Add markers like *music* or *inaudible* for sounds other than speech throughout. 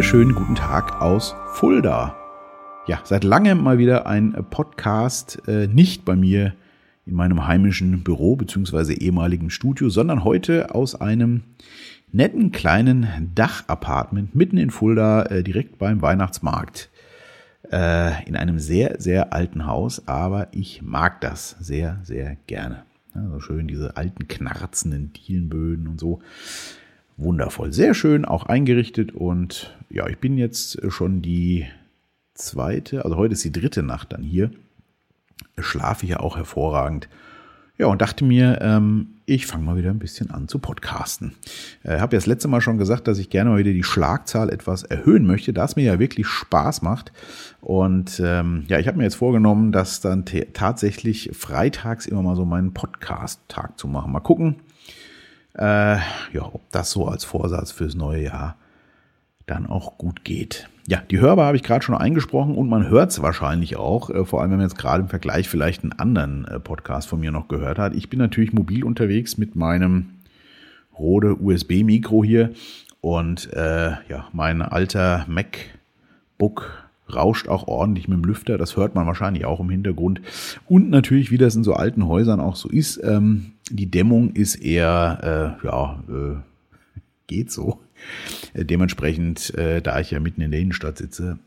wunderschönen guten Tag aus Fulda. Ja, seit langem mal wieder ein Podcast, äh, nicht bei mir in meinem heimischen Büro bzw. ehemaligen Studio, sondern heute aus einem netten kleinen Dachapartment mitten in Fulda, äh, direkt beim Weihnachtsmarkt. Äh, in einem sehr, sehr alten Haus, aber ich mag das sehr, sehr gerne. Also schön diese alten knarzenden Dielenböden und so wundervoll. Sehr schön auch eingerichtet und ja, ich bin jetzt schon die zweite, also heute ist die dritte Nacht dann hier. Schlafe ich ja auch hervorragend. Ja, und dachte mir, ähm, ich fange mal wieder ein bisschen an zu podcasten. Ich äh, habe ja das letzte Mal schon gesagt, dass ich gerne mal wieder die Schlagzahl etwas erhöhen möchte, da es mir ja wirklich Spaß macht. Und ähm, ja, ich habe mir jetzt vorgenommen, dass dann tatsächlich freitags immer mal so meinen Podcast-Tag zu machen. Mal gucken, äh, ja, ob das so als Vorsatz fürs neue Jahr dann auch gut geht. Ja, die Hörbar habe ich gerade schon eingesprochen und man hört es wahrscheinlich auch, äh, vor allem wenn man jetzt gerade im Vergleich vielleicht einen anderen äh, Podcast von mir noch gehört hat. Ich bin natürlich mobil unterwegs mit meinem Rode USB-Mikro hier und äh, ja, mein alter MacBook rauscht auch ordentlich mit dem Lüfter. Das hört man wahrscheinlich auch im Hintergrund. Und natürlich, wie das in so alten Häusern auch so ist, ähm, die Dämmung ist eher, äh, ja, äh, geht so. Äh, dementsprechend, äh, da ich ja mitten in der Innenstadt sitze,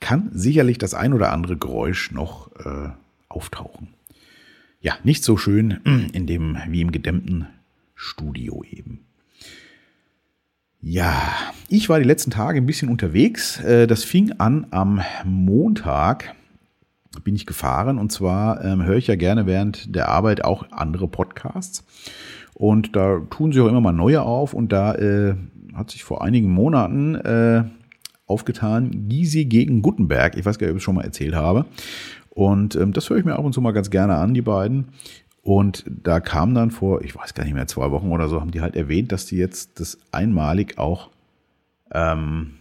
kann sicherlich das ein oder andere Geräusch noch äh, auftauchen. Ja, nicht so schön in dem wie im gedämmten Studio eben. Ja, ich war die letzten Tage ein bisschen unterwegs. Äh, das fing an am Montag bin ich gefahren und zwar ähm, höre ich ja gerne während der Arbeit auch andere Podcasts und da tun sich auch immer mal neue auf und da äh, hat sich vor einigen Monaten äh, aufgetan Gysi gegen Gutenberg. Ich weiß gar nicht, ob ich es schon mal erzählt habe. Und ähm, das höre ich mir ab und zu mal ganz gerne an, die beiden. Und da kam dann vor, ich weiß gar nicht mehr, zwei Wochen oder so, haben die halt erwähnt, dass die jetzt das einmalig auch, ähm,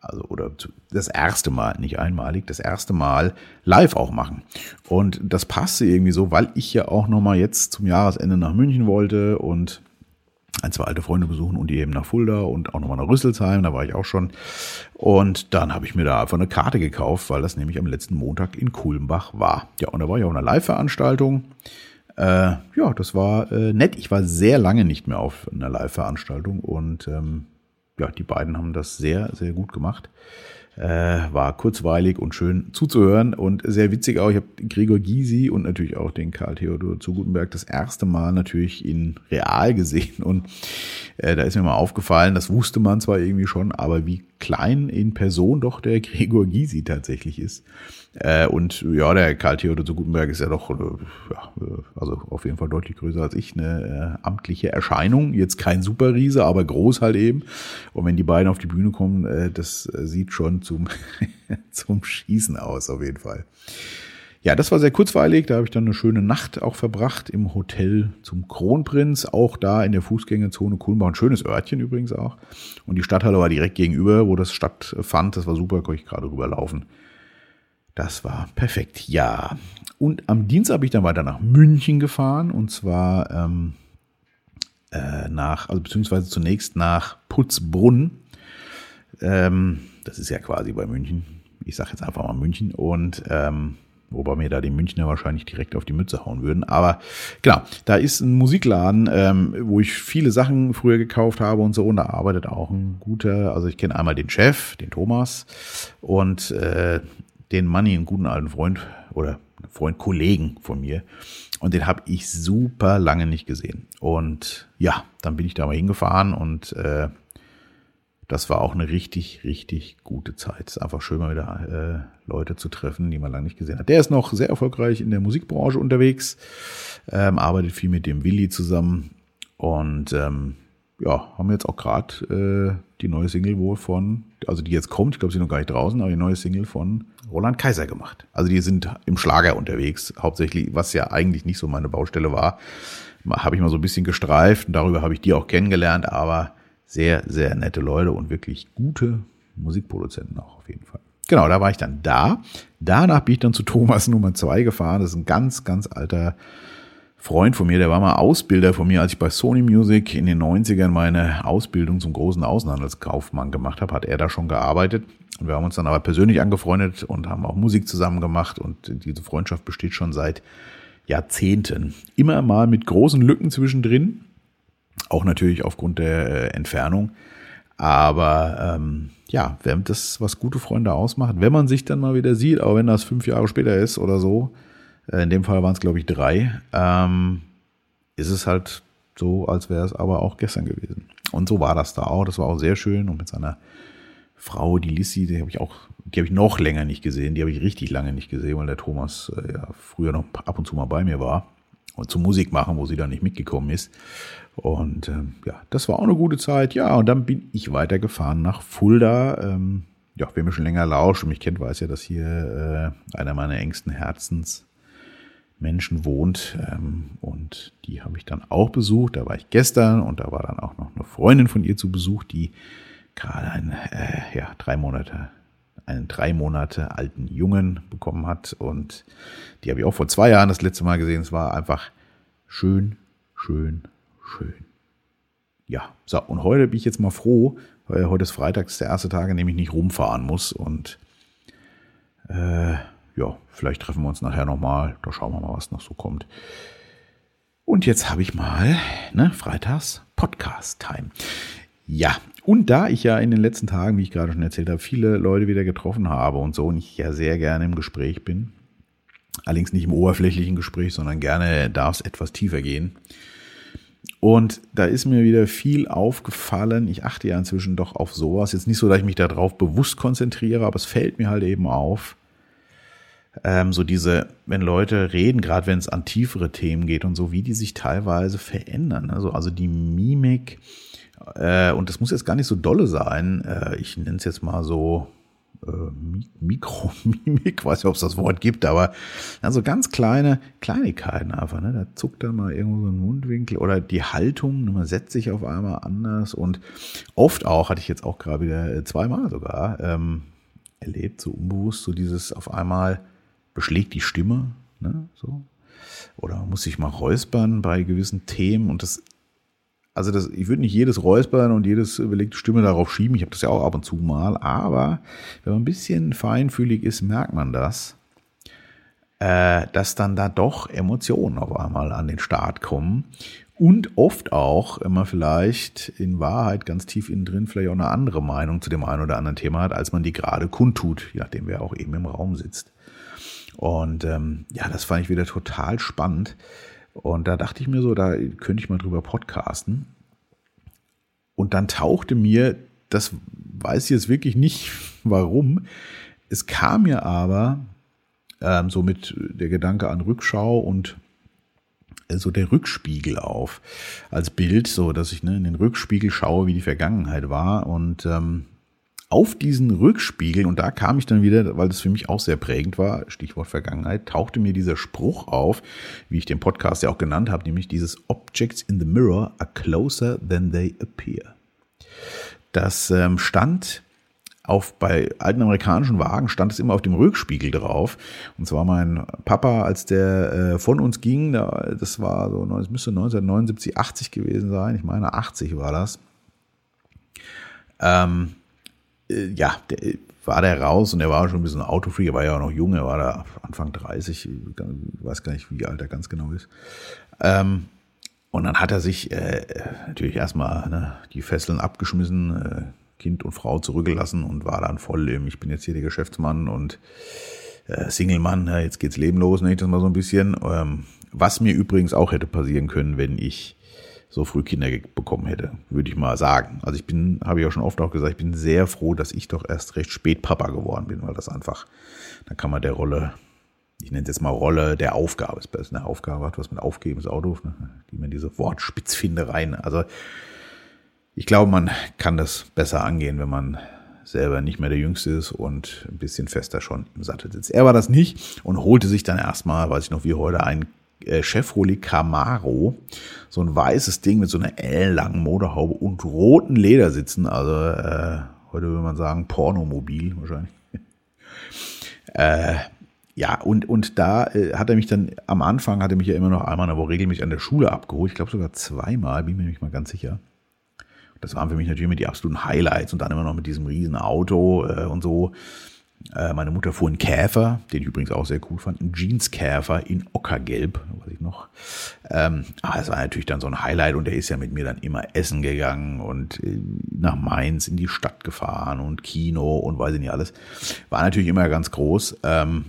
also oder das erste Mal, nicht einmalig, das erste Mal live auch machen. Und das passte irgendwie so, weil ich ja auch nochmal jetzt zum Jahresende nach München wollte und ein, zwei alte Freunde besuchen und die eben nach Fulda und auch nochmal nach Rüsselsheim, da war ich auch schon. Und dann habe ich mir da einfach eine Karte gekauft, weil das nämlich am letzten Montag in Kulmbach war. Ja, und da war ich auch eine Live-Veranstaltung. Äh, ja, das war äh, nett. Ich war sehr lange nicht mehr auf einer Live-Veranstaltung und ähm, ja, die beiden haben das sehr, sehr gut gemacht. Äh, war kurzweilig und schön zuzuhören und sehr witzig auch. Ich habe Gregor Gysi und natürlich auch den Karl Theodor zu Gutenberg das erste Mal natürlich in real gesehen und äh, da ist mir mal aufgefallen, das wusste man zwar irgendwie schon, aber wie klein in Person doch der *laughs* Gregor Gysi tatsächlich ist. Äh, und ja, der Karl Theodor zu Gutenberg ist ja doch, äh, ja, äh, also auf jeden Fall deutlich größer als ich, eine äh, amtliche Erscheinung. Jetzt kein Superriese, aber groß halt eben. Und wenn die beiden auf die Bühne kommen, das sieht schon zum, *laughs* zum Schießen aus, auf jeden Fall. Ja, das war sehr kurzweilig. Da habe ich dann eine schöne Nacht auch verbracht im Hotel zum Kronprinz. Auch da in der Fußgängerzone Kulmbach. Ein schönes Örtchen übrigens auch. Und die Stadthalle war direkt gegenüber, wo das stattfand. Das war super, konnte ich gerade rüberlaufen. Das war perfekt, ja. Und am Dienstag bin ich dann weiter nach München gefahren und zwar ähm, äh, nach, also beziehungsweise zunächst nach Putzbrunn. Ähm, das ist ja quasi bei München. Ich sage jetzt einfach mal München und ähm, wobei mir da die Münchner wahrscheinlich direkt auf die Mütze hauen würden. Aber genau, da ist ein Musikladen, ähm, wo ich viele Sachen früher gekauft habe und so. Und da arbeitet auch ein guter, also ich kenne einmal den Chef, den Thomas, und äh, den Manni, einen guten alten Freund oder Freund, Kollegen von mir. Und den habe ich super lange nicht gesehen. Und ja, dann bin ich da mal hingefahren und äh, das war auch eine richtig, richtig gute Zeit. Es ist einfach schön, mal wieder äh, Leute zu treffen, die man lange nicht gesehen hat. Der ist noch sehr erfolgreich in der Musikbranche unterwegs, ähm, arbeitet viel mit dem Willi zusammen und ähm, ja, haben jetzt auch gerade äh, die neue Single wohl von, also die jetzt kommt, ich glaube, sie ist noch gar nicht draußen, aber die neue Single von Roland Kaiser gemacht. Also die sind im Schlager unterwegs, hauptsächlich, was ja eigentlich nicht so meine Baustelle war. Habe ich mal so ein bisschen gestreift und darüber habe ich die auch kennengelernt, aber sehr, sehr nette Leute und wirklich gute Musikproduzenten auch auf jeden Fall. Genau, da war ich dann da. Danach bin ich dann zu Thomas *laughs* Nummer zwei gefahren. Das ist ein ganz, ganz alter Freund von mir, der war mal Ausbilder von mir, als ich bei Sony Music in den 90ern meine Ausbildung zum großen Außenhandelskaufmann gemacht habe, hat er da schon gearbeitet. Wir haben uns dann aber persönlich angefreundet und haben auch Musik zusammen gemacht und diese Freundschaft besteht schon seit Jahrzehnten. Immer mal mit großen Lücken zwischendrin, auch natürlich aufgrund der äh, Entfernung. Aber ähm, ja, wenn das, was gute Freunde ausmacht, wenn man sich dann mal wieder sieht, auch wenn das fünf Jahre später ist oder so, äh, in dem Fall waren es, glaube ich, drei, ähm, ist es halt so, als wäre es aber auch gestern gewesen. Und so war das da auch. Das war auch sehr schön. Und mit seiner Frau, die Lissy, die habe ich auch, die habe ich noch länger nicht gesehen. Die habe ich richtig lange nicht gesehen, weil der Thomas äh, ja früher noch ab und zu mal bei mir war und zum Musik machen, wo sie dann nicht mitgekommen ist. Und ähm, ja, das war auch eine gute Zeit. Ja, und dann bin ich weitergefahren nach Fulda. Ähm, ja, wer mir schon länger lauscht und mich kennt, weiß ja, dass hier äh, einer meiner engsten Herzensmenschen wohnt. Ähm, und die habe ich dann auch besucht. Da war ich gestern und da war dann auch noch eine Freundin von ihr zu Besuch, die gerade ein, äh, ja, drei Monate einen drei Monate alten Jungen bekommen hat. Und die habe ich auch vor zwei Jahren das letzte Mal gesehen. Es war einfach schön, schön, schön. Ja, so, und heute bin ich jetzt mal froh, weil heute ist Freitag, ist der erste Tag, an dem ich nicht rumfahren muss. Und äh, ja, vielleicht treffen wir uns nachher nochmal. Da schauen wir mal, was noch so kommt. Und jetzt habe ich mal, ne, Freitags Podcast-Time. Ja, und da ich ja in den letzten Tagen, wie ich gerade schon erzählt habe, viele Leute wieder getroffen habe und so und ich ja sehr gerne im Gespräch bin, allerdings nicht im oberflächlichen Gespräch, sondern gerne darf es etwas tiefer gehen. Und da ist mir wieder viel aufgefallen. Ich achte ja inzwischen doch auf sowas. Jetzt nicht so, dass ich mich darauf bewusst konzentriere, aber es fällt mir halt eben auf. Ähm, so diese, wenn Leute reden, gerade wenn es an tiefere Themen geht und so, wie die sich teilweise verändern. Also, also die Mimik, äh, und das muss jetzt gar nicht so dolle sein. Äh, ich nenne es jetzt mal so äh, Mikromimik, *laughs* weiß nicht, ob es das Wort gibt, aber also ganz kleine Kleinigkeiten einfach. Ne? Da zuckt dann mal irgendwo so ein Mundwinkel oder die Haltung, ne? man setzt sich auf einmal anders und oft auch, hatte ich jetzt auch gerade wieder äh, zweimal sogar ähm, erlebt, so unbewusst, so dieses auf einmal beschlägt die Stimme, ne? so. Oder man muss sich mal räuspern bei gewissen Themen und das also das, ich würde nicht jedes Räuspern und jedes überlegte Stimme darauf schieben. Ich habe das ja auch ab und zu mal. Aber wenn man ein bisschen feinfühlig ist, merkt man das, äh, dass dann da doch Emotionen auf einmal an den Start kommen. Und oft auch, wenn man vielleicht in Wahrheit ganz tief innen drin vielleicht auch eine andere Meinung zu dem einen oder anderen Thema hat, als man die gerade kundtut, je nachdem wer auch eben im Raum sitzt. Und ähm, ja, das fand ich wieder total spannend. Und da dachte ich mir so, da könnte ich mal drüber podcasten. Und dann tauchte mir, das weiß ich jetzt wirklich nicht *laughs* warum, es kam mir aber ähm, so mit der Gedanke an Rückschau und so der Rückspiegel auf als Bild, so dass ich ne, in den Rückspiegel schaue, wie die Vergangenheit war und ähm, auf diesen Rückspiegel, und da kam ich dann wieder, weil das für mich auch sehr prägend war, Stichwort Vergangenheit, tauchte mir dieser Spruch auf, wie ich den Podcast ja auch genannt habe, nämlich dieses Objects in the mirror are closer than they appear. Das ähm, stand auf bei alten amerikanischen Wagen stand es immer auf dem Rückspiegel drauf. Und zwar mein Papa, als der äh, von uns ging, da, das war so, das müsste 1979, 80 gewesen sein. Ich meine, 80 war das. Ähm, äh, ja, der, äh, war der raus und er war schon ein bisschen Autofreak, er war ja auch noch jung, er war da Anfang 30, ich weiß gar nicht, wie alt er ganz genau ist. Ähm, und dann hat er sich äh, natürlich erstmal ne, die Fesseln abgeschmissen, äh, Kind und Frau zurückgelassen und war dann voll im, ich bin jetzt hier der Geschäftsmann und äh, Single-Mann, ja, jetzt geht's Leben los, ne, das mal so ein bisschen. Ähm, was mir übrigens auch hätte passieren können, wenn ich so früh Kinder bekommen hätte, würde ich mal sagen. Also ich bin, habe ich ja schon oft auch gesagt, ich bin sehr froh, dass ich doch erst recht spät Papa geworden bin, weil das einfach, da kann man der Rolle, ich nenne es jetzt mal Rolle der Aufgabe, ist eine Aufgabe, hat was mit Aufgeben, ist doof, ne? die man diese Wortspitzfindereien, also ich glaube, man kann das besser angehen, wenn man selber nicht mehr der Jüngste ist und ein bisschen fester schon im Sattel sitzt. Er war das nicht und holte sich dann erstmal, weiß ich noch wie heute, einen äh, Chevrolet Camaro, so ein weißes Ding mit so einer ellenlangen Motorhaube und roten Ledersitzen, also äh, heute würde man sagen Pornomobil wahrscheinlich. *laughs* äh, ja, und, und da äh, hat er mich dann, am Anfang hat er mich ja immer noch einmal Woche regelmäßig an der Schule abgeholt. Ich glaube sogar zweimal, bin mir nicht mal ganz sicher. Das waren für mich natürlich mit die absoluten Highlights und dann immer noch mit diesem riesen Auto äh, und so. Äh, meine Mutter fuhr einen Käfer, den ich übrigens auch sehr cool fand, einen Jeans-Käfer in Ockergelb, weiß ich noch. Ähm, aber es war natürlich dann so ein Highlight und der ist ja mit mir dann immer essen gegangen und äh, nach Mainz in die Stadt gefahren und Kino und weiß ich nicht alles. War natürlich immer ganz groß. Ähm,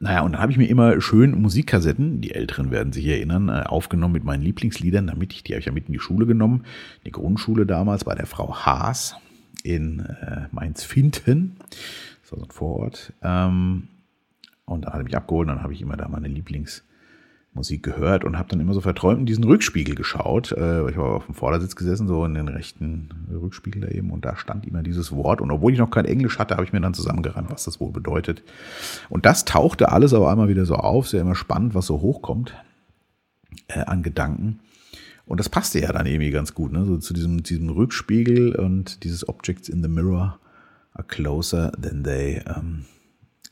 naja, und dann habe ich mir immer schön Musikkassetten, die Älteren werden sich erinnern, äh, aufgenommen mit meinen Lieblingsliedern, damit ich, die habe ich ja mit in die Schule genommen. Die Grundschule damals bei der Frau Haas in Mainz-Finten das war so ein Vorort. Ähm, und dann hat er mich abgeholt und dann habe ich immer da meine Lieblingsmusik gehört und habe dann immer so verträumt in diesen Rückspiegel geschaut. Äh, ich war auf dem Vordersitz gesessen, so in den rechten Rückspiegel da eben und da stand immer dieses Wort. Und obwohl ich noch kein Englisch hatte, habe ich mir dann zusammengerannt, was das wohl bedeutet. Und das tauchte alles aber einmal wieder so auf. Sehr immer spannend, was so hochkommt äh, an Gedanken. Und das passte ja dann irgendwie ganz gut, ne? so zu diesem, diesem Rückspiegel und dieses Objects in the Mirror are closer than they um,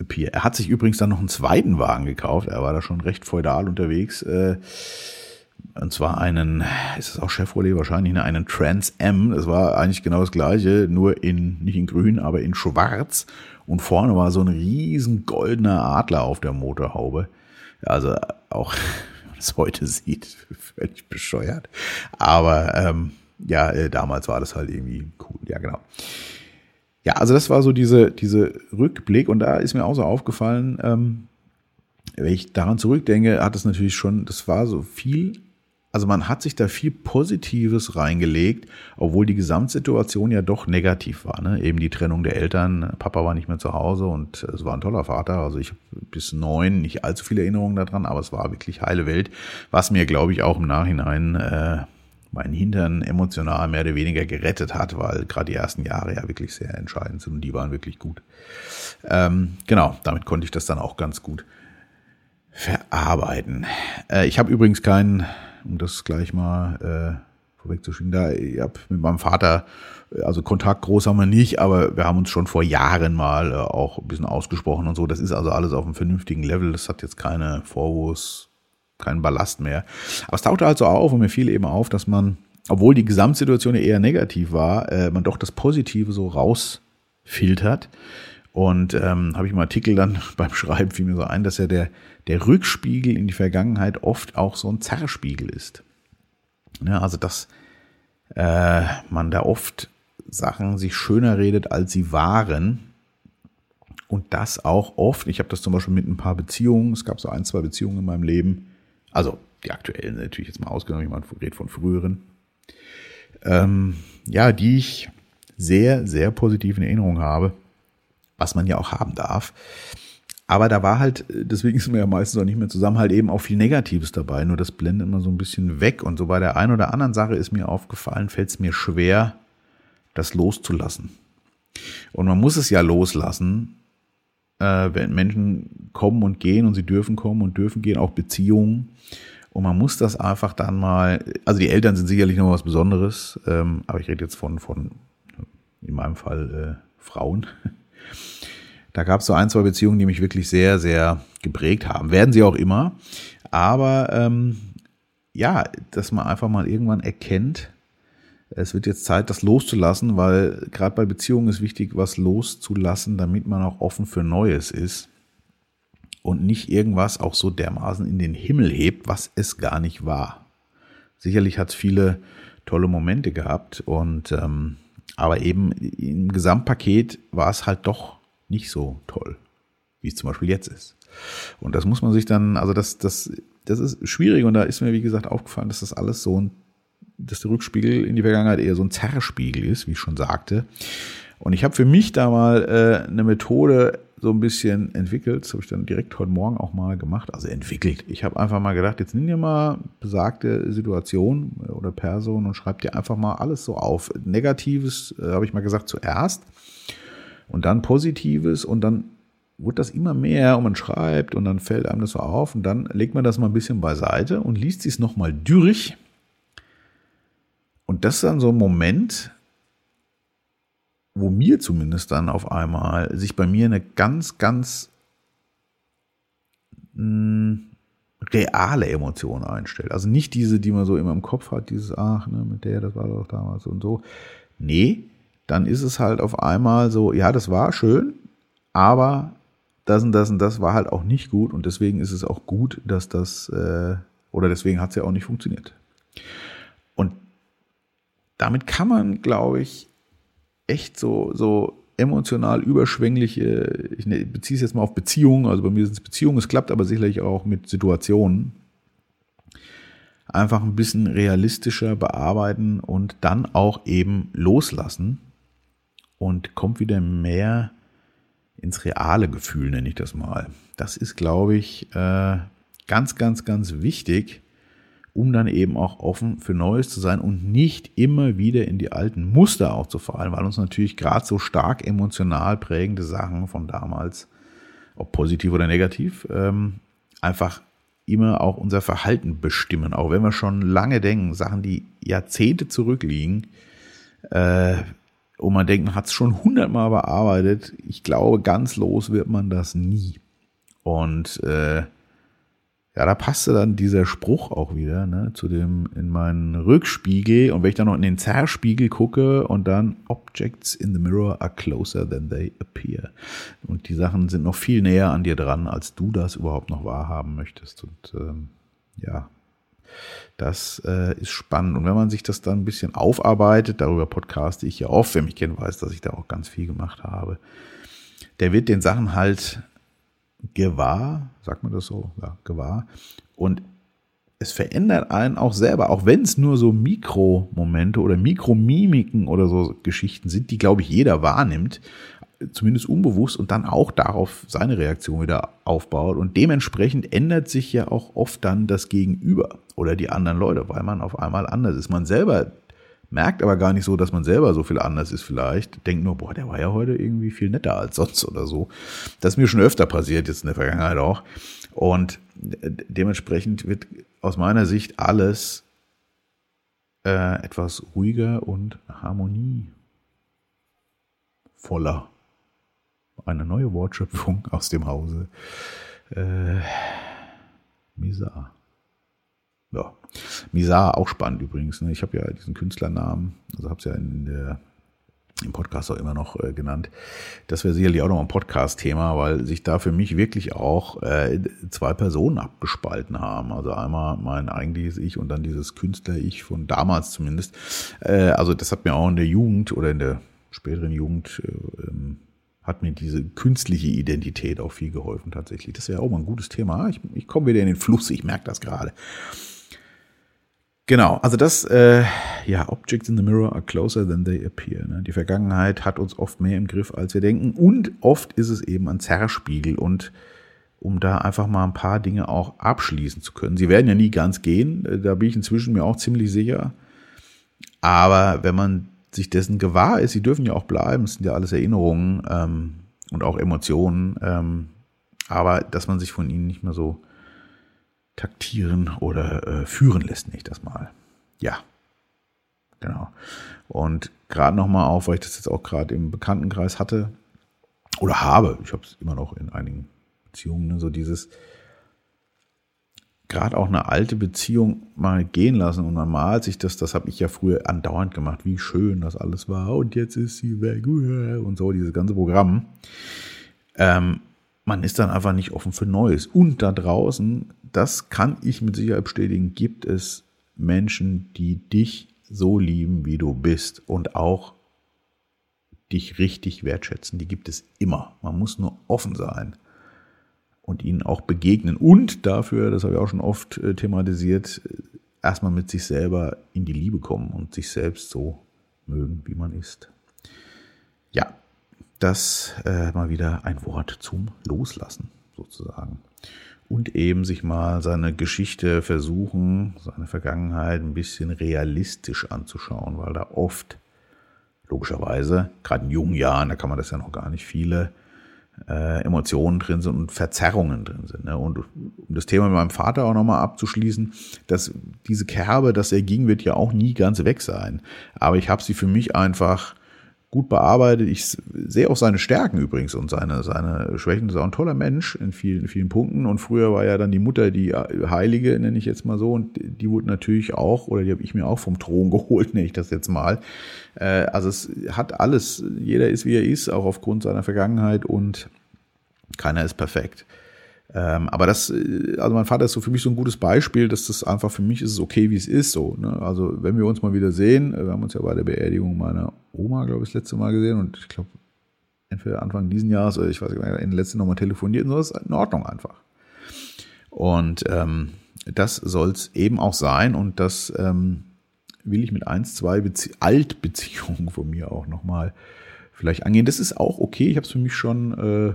appear. Er hat sich übrigens dann noch einen zweiten Wagen gekauft. Er war da schon recht feudal unterwegs. Äh, und zwar einen, ist das auch Chevrolet wahrscheinlich, ne, einen Trans M. Das war eigentlich genau das gleiche, nur in, nicht in grün, aber in schwarz. Und vorne war so ein riesen goldener Adler auf der Motorhaube. Also auch, *laughs* wenn man es heute sieht, völlig bescheuert. Aber ähm, ja, äh, damals war das halt irgendwie cool. Ja, genau. Ja, also das war so diese, diese Rückblick und da ist mir auch so aufgefallen, ähm, wenn ich daran zurückdenke, hat es natürlich schon, das war so viel, also man hat sich da viel Positives reingelegt, obwohl die Gesamtsituation ja doch negativ war. Ne? Eben die Trennung der Eltern, Papa war nicht mehr zu Hause und es war ein toller Vater. Also ich habe bis neun nicht allzu viele Erinnerungen daran, aber es war wirklich heile Welt, was mir, glaube ich, auch im Nachhinein äh, meinen Hintern emotional mehr oder weniger gerettet hat, weil gerade die ersten Jahre ja wirklich sehr entscheidend sind und die waren wirklich gut. Ähm, genau, damit konnte ich das dann auch ganz gut verarbeiten. Äh, ich habe übrigens keinen, um das gleich mal äh, vorwegzuschieben, da ich habe mit meinem Vater, äh, also Kontakt groß haben wir nicht, aber wir haben uns schon vor Jahren mal äh, auch ein bisschen ausgesprochen und so. Das ist also alles auf einem vernünftigen Level. Das hat jetzt keine Vorwurfs keinen Ballast mehr. Aber es tauchte also auf und mir fiel eben auf, dass man, obwohl die Gesamtsituation eher negativ war, äh, man doch das Positive so rausfiltert. Und ähm, habe ich im Artikel dann *laughs* beim Schreiben fiel mir so ein, dass ja der, der Rückspiegel in die Vergangenheit oft auch so ein Zerrspiegel ist. Ja, also dass äh, man da oft Sachen sich schöner redet, als sie waren. Und das auch oft, ich habe das zum Beispiel mit ein paar Beziehungen, es gab so ein, zwei Beziehungen in meinem Leben, also die aktuellen natürlich jetzt mal ausgenommen, ich rede von früheren. Ähm, ja, die ich sehr, sehr positiv in Erinnerung habe, was man ja auch haben darf. Aber da war halt, deswegen ist mir ja meistens auch nicht mehr zusammen, halt eben auch viel Negatives dabei. Nur das blendet immer so ein bisschen weg. Und so bei der einen oder anderen Sache ist mir aufgefallen, fällt es mir schwer, das loszulassen. Und man muss es ja loslassen, äh, wenn Menschen kommen und gehen und sie dürfen kommen und dürfen gehen, auch Beziehungen. Und man muss das einfach dann mal, also die Eltern sind sicherlich noch was Besonderes, ähm, aber ich rede jetzt von, von in meinem Fall äh, Frauen. Da gab es so ein, zwei Beziehungen, die mich wirklich sehr, sehr geprägt haben. Werden sie auch immer. Aber ähm, ja, dass man einfach mal irgendwann erkennt, es wird jetzt Zeit, das loszulassen, weil gerade bei Beziehungen ist wichtig, was loszulassen, damit man auch offen für Neues ist und nicht irgendwas auch so dermaßen in den Himmel hebt, was es gar nicht war. Sicherlich hat es viele tolle Momente gehabt und ähm, aber eben im Gesamtpaket war es halt doch nicht so toll, wie es zum Beispiel jetzt ist. Und das muss man sich dann, also das, das, das ist schwierig und da ist mir, wie gesagt, aufgefallen, dass das alles so ein dass der Rückspiegel in die Vergangenheit eher so ein Zerrspiegel ist, wie ich schon sagte. Und ich habe für mich da mal äh, eine Methode so ein bisschen entwickelt. Das habe ich dann direkt heute Morgen auch mal gemacht. Also entwickelt. Ich habe einfach mal gedacht, jetzt nimm dir mal besagte Situation oder Person und schreib dir einfach mal alles so auf. Negatives äh, habe ich mal gesagt zuerst und dann Positives und dann wird das immer mehr und man schreibt und dann fällt einem das so auf und dann legt man das mal ein bisschen beiseite und liest es nochmal durch und das ist dann so ein Moment, wo mir zumindest dann auf einmal sich bei mir eine ganz, ganz mh, reale Emotionen einstellt. Also nicht diese, die man so immer im Kopf hat, dieses, ach, ne, mit der, das war doch damals und so. Nee, dann ist es halt auf einmal so, ja, das war schön, aber das und das und das war halt auch nicht gut und deswegen ist es auch gut, dass das, äh, oder deswegen hat es ja auch nicht funktioniert. Und damit kann man, glaube ich, echt so, so emotional überschwängliche, ich ne, beziehe es jetzt mal auf Beziehungen, also bei mir sind es Beziehungen, es klappt aber sicherlich auch mit Situationen, einfach ein bisschen realistischer bearbeiten und dann auch eben loslassen und kommt wieder mehr ins reale Gefühl, nenne ich das mal. Das ist, glaube ich, äh, ganz, ganz, ganz wichtig, um dann eben auch offen für Neues zu sein und nicht immer wieder in die alten Muster auch zu fallen, weil uns natürlich gerade so stark emotional prägende Sachen von damals, ob positiv oder negativ, ähm, einfach immer auch unser Verhalten bestimmen. Auch wenn wir schon lange denken, Sachen, die Jahrzehnte zurückliegen, äh, und man denkt, man hat es schon hundertmal bearbeitet. Ich glaube, ganz los wird man das nie. Und äh, ja, da passte dann dieser Spruch auch wieder, ne, zu dem in meinen Rückspiegel und wenn ich dann noch in den Zerspiegel gucke und dann Objects in the mirror are closer than they appear. Und die Sachen sind noch viel näher an dir dran, als du das überhaupt noch wahrhaben möchtest. Und ähm, ja, das äh, ist spannend. Und wenn man sich das dann ein bisschen aufarbeitet, darüber podcaste ich ja oft, wer mich kennt, weiß, dass ich da auch ganz viel gemacht habe. Der wird den Sachen halt gewahr, sagt man das so, ja, gewahr. Und es verändert einen auch selber, auch wenn es nur so Mikromomente oder Mikromimiken oder so Geschichten sind, die, glaube ich, jeder wahrnimmt, zumindest unbewusst und dann auch darauf seine Reaktion wieder aufbaut. Und dementsprechend ändert sich ja auch oft dann das Gegenüber oder die anderen Leute, weil man auf einmal anders ist. Man selber merkt aber gar nicht so, dass man selber so viel anders ist vielleicht. Denkt nur, boah, der war ja heute irgendwie viel netter als sonst oder so. Das ist mir schon öfter passiert, jetzt in der Vergangenheit auch. Und dementsprechend wird aus meiner Sicht alles äh, etwas ruhiger und harmonievoller. Eine neue Wortschöpfung aus dem Hause. Äh, Misa. Ja. Misar, auch spannend übrigens. Ne? Ich habe ja diesen Künstlernamen, also habe es ja in der, im Podcast auch immer noch äh, genannt. Das wäre sicherlich auch noch ein Podcast-Thema, weil sich da für mich wirklich auch äh, zwei Personen abgespalten haben. Also einmal mein eigentliches Ich und dann dieses Künstler-Ich von damals zumindest. Äh, also das hat mir auch in der Jugend oder in der späteren Jugend äh, ähm, hat mir diese künstliche Identität auch viel geholfen tatsächlich. Das wäre auch mal ein gutes Thema. Ich, ich komme wieder in den Fluss, ich merke das gerade. Genau, also das, äh, ja, Objects in the Mirror are closer than they appear. Ne? Die Vergangenheit hat uns oft mehr im Griff, als wir denken. Und oft ist es eben ein Zerrspiegel. Und um da einfach mal ein paar Dinge auch abschließen zu können. Sie werden ja nie ganz gehen, äh, da bin ich inzwischen mir auch ziemlich sicher. Aber wenn man sich dessen gewahr ist, sie dürfen ja auch bleiben, es sind ja alles Erinnerungen ähm, und auch Emotionen, ähm, aber dass man sich von ihnen nicht mehr so taktieren oder äh, führen lässt, nicht das mal. Ja, genau. Und gerade nochmal auf, weil ich das jetzt auch gerade im Bekanntenkreis hatte oder habe, ich habe es immer noch in einigen Beziehungen, ne, so dieses gerade auch eine alte Beziehung mal gehen lassen und man malt sich das, das habe ich ja früher andauernd gemacht, wie schön das alles war und jetzt ist sie weg und so, dieses ganze Programm. Ähm, man ist dann einfach nicht offen für Neues. Und da draußen das kann ich mit Sicherheit bestätigen, gibt es Menschen, die dich so lieben, wie du bist und auch dich richtig wertschätzen. Die gibt es immer. Man muss nur offen sein und ihnen auch begegnen. Und dafür, das habe ich auch schon oft äh, thematisiert, erstmal mit sich selber in die Liebe kommen und sich selbst so mögen, wie man ist. Ja, das äh, mal wieder ein Wort zum Loslassen sozusagen und eben sich mal seine Geschichte versuchen, seine Vergangenheit ein bisschen realistisch anzuschauen, weil da oft, logischerweise, gerade in jungen Jahren, da kann man das ja noch gar nicht viele, äh, Emotionen drin sind und Verzerrungen drin sind. Ne? Und um das Thema mit meinem Vater auch nochmal abzuschließen, dass diese Kerbe, dass er ging, wird ja auch nie ganz weg sein. Aber ich habe sie für mich einfach gut bearbeitet. Ich sehe auch seine Stärken übrigens und seine, seine Schwächen. Das ist auch ein toller Mensch in vielen, vielen Punkten. Und früher war ja dann die Mutter die Heilige, nenne ich jetzt mal so. Und die wurde natürlich auch, oder die habe ich mir auch vom Thron *laughs* geholt, nenne ich das jetzt mal. Äh, also es hat alles, jeder ist wie er ist, auch aufgrund seiner Vergangenheit und keiner ist perfekt. Ähm, aber das, äh, also mein Vater ist so für mich so ein gutes Beispiel, dass das einfach für mich ist es okay, wie es ist. So, ne? Also wenn wir uns mal wieder sehen, äh, wir haben uns ja bei der Beerdigung meiner Oma, glaube ich, das letzte Mal gesehen und ich glaube, entweder Anfang diesen Jahres oder ich weiß nicht in den letzten nochmal telefoniert und so, ist in Ordnung einfach. Und ähm, das soll es eben auch sein und das ähm, will ich mit eins, zwei Bezie Altbeziehungen von mir auch nochmal vielleicht angehen. Das ist auch okay. Ich habe es für mich schon äh,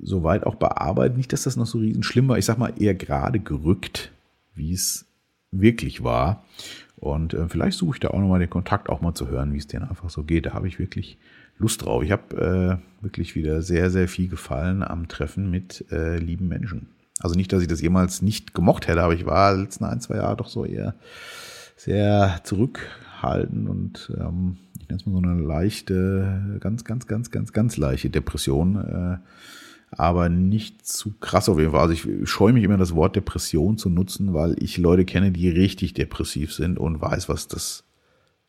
soweit auch bearbeitet. Nicht, dass das noch so riesen schlimm war. Ich sag mal eher gerade gerückt, wie es wirklich war. Und äh, vielleicht suche ich da auch nochmal den Kontakt auch mal zu hören, wie es denen einfach so geht. Da habe ich wirklich Lust drauf. Ich habe äh, wirklich wieder sehr, sehr viel gefallen am Treffen mit äh, lieben Menschen. Also nicht, dass ich das jemals nicht gemocht hätte, aber ich war letzten ein, zwei Jahre doch so eher sehr zurückhaltend und ähm, ich nenne es mal so eine leichte, ganz, ganz, ganz, ganz, ganz leichte Depression. Äh, aber nicht zu krass auf jeden Fall. Also ich scheue mich immer das Wort Depression zu nutzen, weil ich Leute kenne, die richtig depressiv sind und weiß, was das,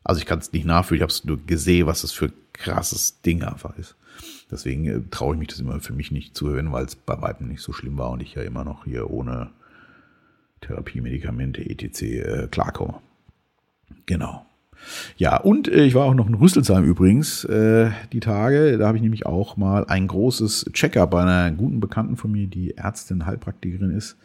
also ich kann es nicht nachfühlen, ich habe es nur gesehen, was das für ein krasses Ding einfach ist. Deswegen äh, traue ich mich das immer für mich nicht zu erwähnen, weil es bei Weitem nicht so schlimm war und ich ja immer noch hier ohne Therapie, Medikamente, etc. Äh, klarkomme. Genau. Ja, und äh, ich war auch noch in Rüsselsheim übrigens äh, die Tage. Da habe ich nämlich auch mal ein großes Check-up bei einer guten Bekannten von mir, die Ärztin, Heilpraktikerin ist.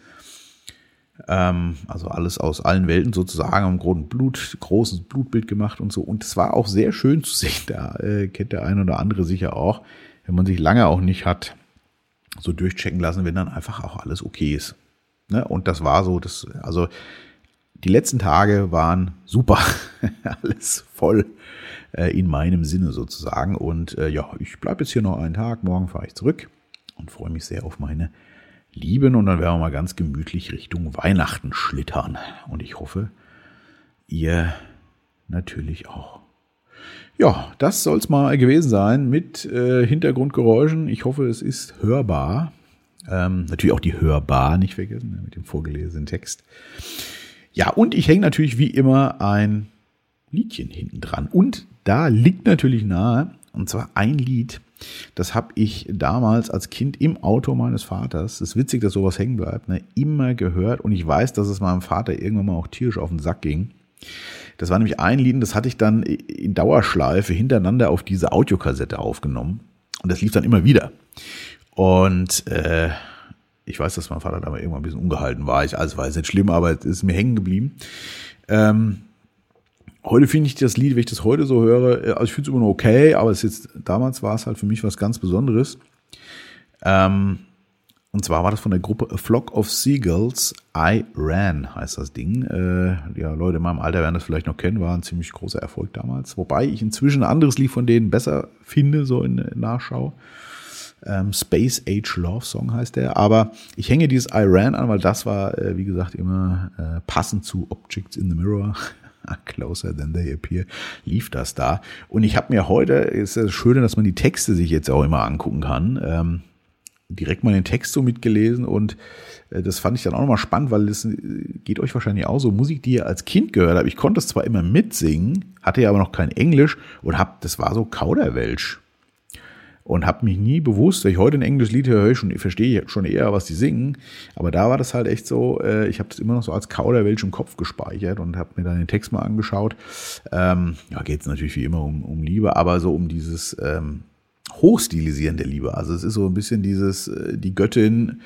Ähm, also alles aus allen Welten sozusagen, am großen Blut, großes Blutbild gemacht und so. Und es war auch sehr schön zu sehen. Da äh, kennt der eine oder andere sicher auch, wenn man sich lange auch nicht hat so durchchecken lassen, wenn dann einfach auch alles okay ist. Ne? Und das war so, das, also die letzten Tage waren super. *laughs* Alles voll äh, in meinem Sinne sozusagen. Und äh, ja, ich bleibe jetzt hier noch einen Tag. Morgen fahre ich zurück und freue mich sehr auf meine Lieben. Und dann werden wir mal ganz gemütlich Richtung Weihnachten schlittern. Und ich hoffe, ihr natürlich auch. Ja, das soll es mal gewesen sein mit äh, Hintergrundgeräuschen. Ich hoffe, es ist hörbar. Ähm, natürlich auch die hörbar, nicht vergessen, ne, mit dem vorgelesenen Text. Ja, und ich hänge natürlich wie immer ein Liedchen hinten dran. Und da liegt natürlich nahe, und zwar ein Lied, das habe ich damals als Kind im Auto meines Vaters, ist witzig, dass sowas hängen bleibt, ne, immer gehört. Und ich weiß, dass es meinem Vater irgendwann mal auch tierisch auf den Sack ging. Das war nämlich ein Lied, das hatte ich dann in Dauerschleife hintereinander auf diese Audiokassette aufgenommen. Und das lief dann immer wieder. Und äh, ich weiß, dass mein Vater da mal irgendwann ein bisschen ungehalten war. Ich, war jetzt nicht schlimm, aber es ist mir hängen geblieben. Ähm, heute finde ich das Lied, wenn ich das heute so höre, äh, also ich finde es immer noch okay, aber es jetzt, damals war es halt für mich was ganz Besonderes. Ähm, und zwar war das von der Gruppe A Flock of Seagulls, I Ran heißt das Ding. Äh, ja, Leute in meinem Alter werden das vielleicht noch kennen, war ein ziemlich großer Erfolg damals. Wobei ich inzwischen ein anderes Lied von denen besser finde, so in Nachschau. Ähm, Space Age Love Song heißt der. Aber ich hänge dieses Iran an, weil das war, äh, wie gesagt, immer äh, passend zu Objects in the Mirror. *laughs* Closer than they appear, lief das da. Und ich habe mir heute, ist das Schöne, dass man die Texte sich jetzt auch immer angucken kann. Ähm, direkt mal den Text so mitgelesen und äh, das fand ich dann auch nochmal spannend, weil das äh, geht euch wahrscheinlich auch so. Musik, die ihr als Kind gehört habt. Ich konnte es zwar immer mitsingen, hatte ja aber noch kein Englisch und hab, das war so Kauderwelsch und habe mich nie bewusst, wenn ich heute ein englisches Lied höre, ich schon, verstehe ich schon eher, was die singen. Aber da war das halt echt so, äh, ich habe das immer noch so als Kauderwelsch im Kopf gespeichert und habe mir dann den Text mal angeschaut. Ähm, ja, geht es natürlich wie immer um, um Liebe, aber so um dieses ähm, Hochstilisieren der Liebe. Also es ist so ein bisschen dieses, äh, die Göttin,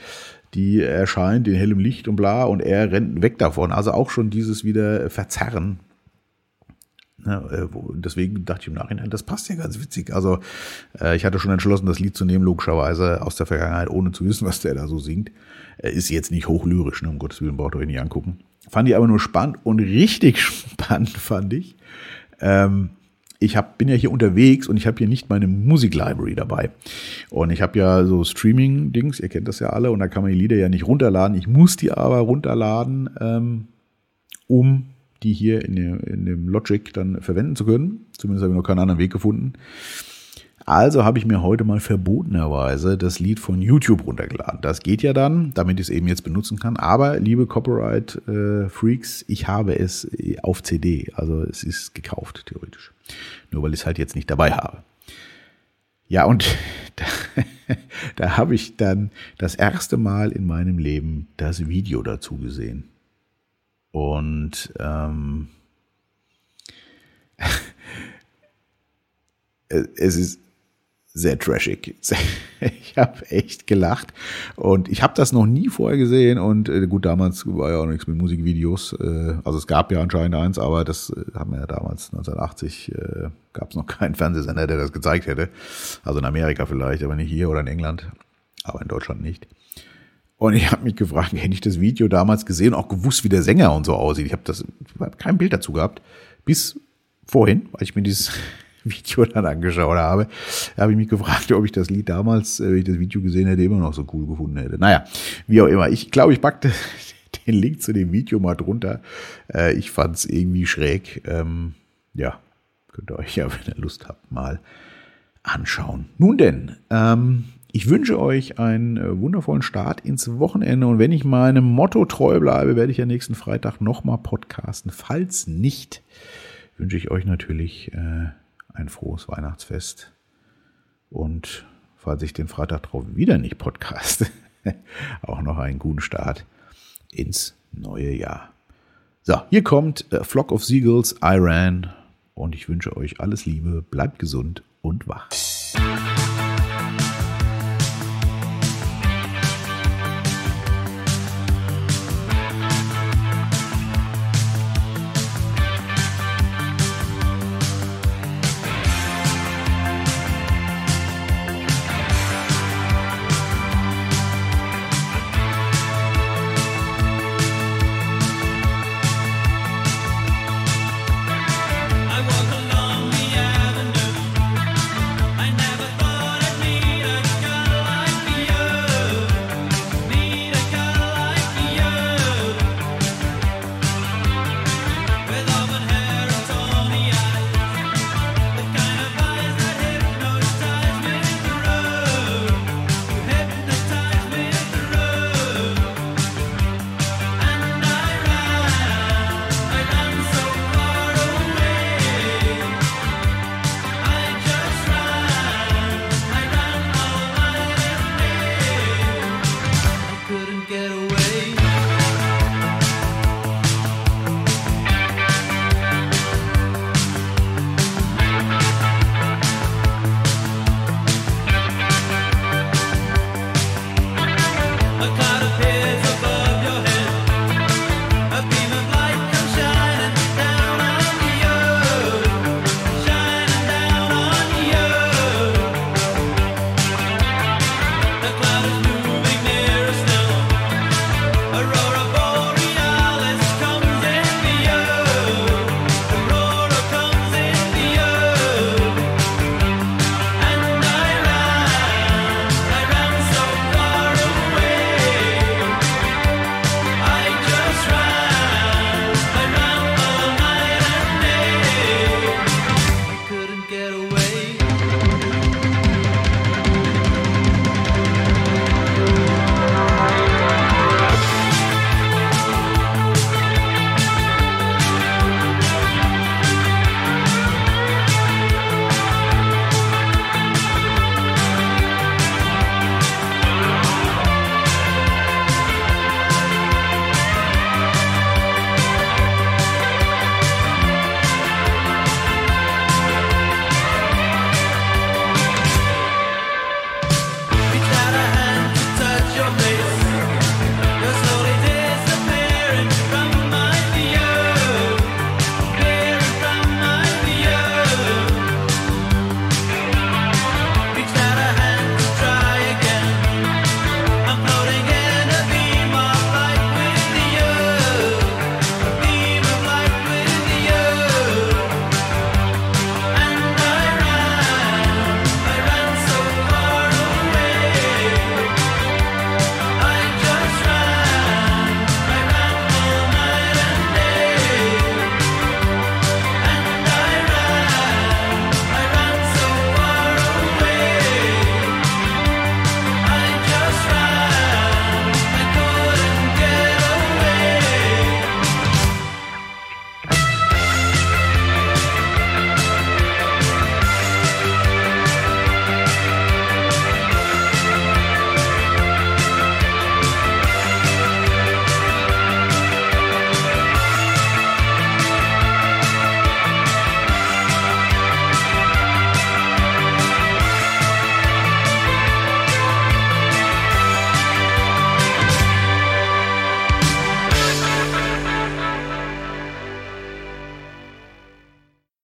die erscheint in hellem Licht und bla und er rennt weg davon. Also auch schon dieses wieder Verzerren Ne, äh, deswegen dachte ich im Nachhinein, das passt ja ganz witzig. Also äh, ich hatte schon entschlossen, das Lied zu nehmen, logischerweise aus der Vergangenheit, ohne zu wissen, *laughs* was der da so singt. Ist jetzt nicht hochlyrisch, ne? um Gottes Willen braucht ihr euch nicht angucken. Fand ich aber nur spannend und richtig *laughs* spannend fand ich. Ähm, ich hab, bin ja hier unterwegs und ich habe hier nicht meine Musiklibrary dabei. Und ich habe ja so Streaming-Dings, ihr kennt das ja alle, und da kann man die Lieder ja nicht runterladen. Ich muss die aber runterladen, ähm, um die hier in dem, in dem Logic dann verwenden zu können. Zumindest habe ich noch keinen anderen Weg gefunden. Also habe ich mir heute mal verbotenerweise das Lied von YouTube runtergeladen. Das geht ja dann, damit ich es eben jetzt benutzen kann. Aber, liebe Copyright-Freaks, ich habe es auf CD. Also es ist gekauft, theoretisch. Nur weil ich es halt jetzt nicht dabei habe. Ja, und *laughs* da, da habe ich dann das erste Mal in meinem Leben das Video dazu gesehen. Und ähm, *laughs* es ist sehr trashig. *laughs* Ich habe echt gelacht und ich habe das noch nie vorher gesehen und äh, gut, damals war ja auch nichts mit Musikvideos. Äh, also es gab ja anscheinend eins, aber das äh, haben wir ja damals 1980 äh, gab es noch *laughs* keinen Fernsehsender, der das gezeigt hätte. Also in Amerika vielleicht, aber nicht hier oder in England, aber in Deutschland nicht. Und ich habe mich gefragt, hätte ich das Video damals gesehen, auch gewusst, wie der Sänger und so aussieht. Ich habe das hab kein Bild dazu gehabt, bis vorhin, weil ich mir dieses *laughs* Video dann angeschaut habe, habe ich mich gefragt, ob ich das Lied damals, äh, wenn ich das Video gesehen hätte, immer noch so cool gefunden hätte. Naja, wie auch immer. Ich glaube, ich packte *laughs* den Link zu dem Video mal drunter. Äh, ich fand es irgendwie schräg. Ähm, ja, könnt ihr euch ja, wenn ihr Lust habt, mal anschauen. Nun denn, ähm, ich wünsche euch einen äh, wundervollen Start ins Wochenende und wenn ich meinem Motto treu bleibe, werde ich ja nächsten Freitag nochmal podcasten. Falls nicht, wünsche ich euch natürlich äh, ein frohes Weihnachtsfest. Und falls ich den Freitag drauf wieder nicht podcaste, *laughs* auch noch einen guten Start ins neue Jahr. So, hier kommt äh, Flock of Seagulls, Iran. Und ich wünsche euch alles Liebe, bleibt gesund und wach. didn't get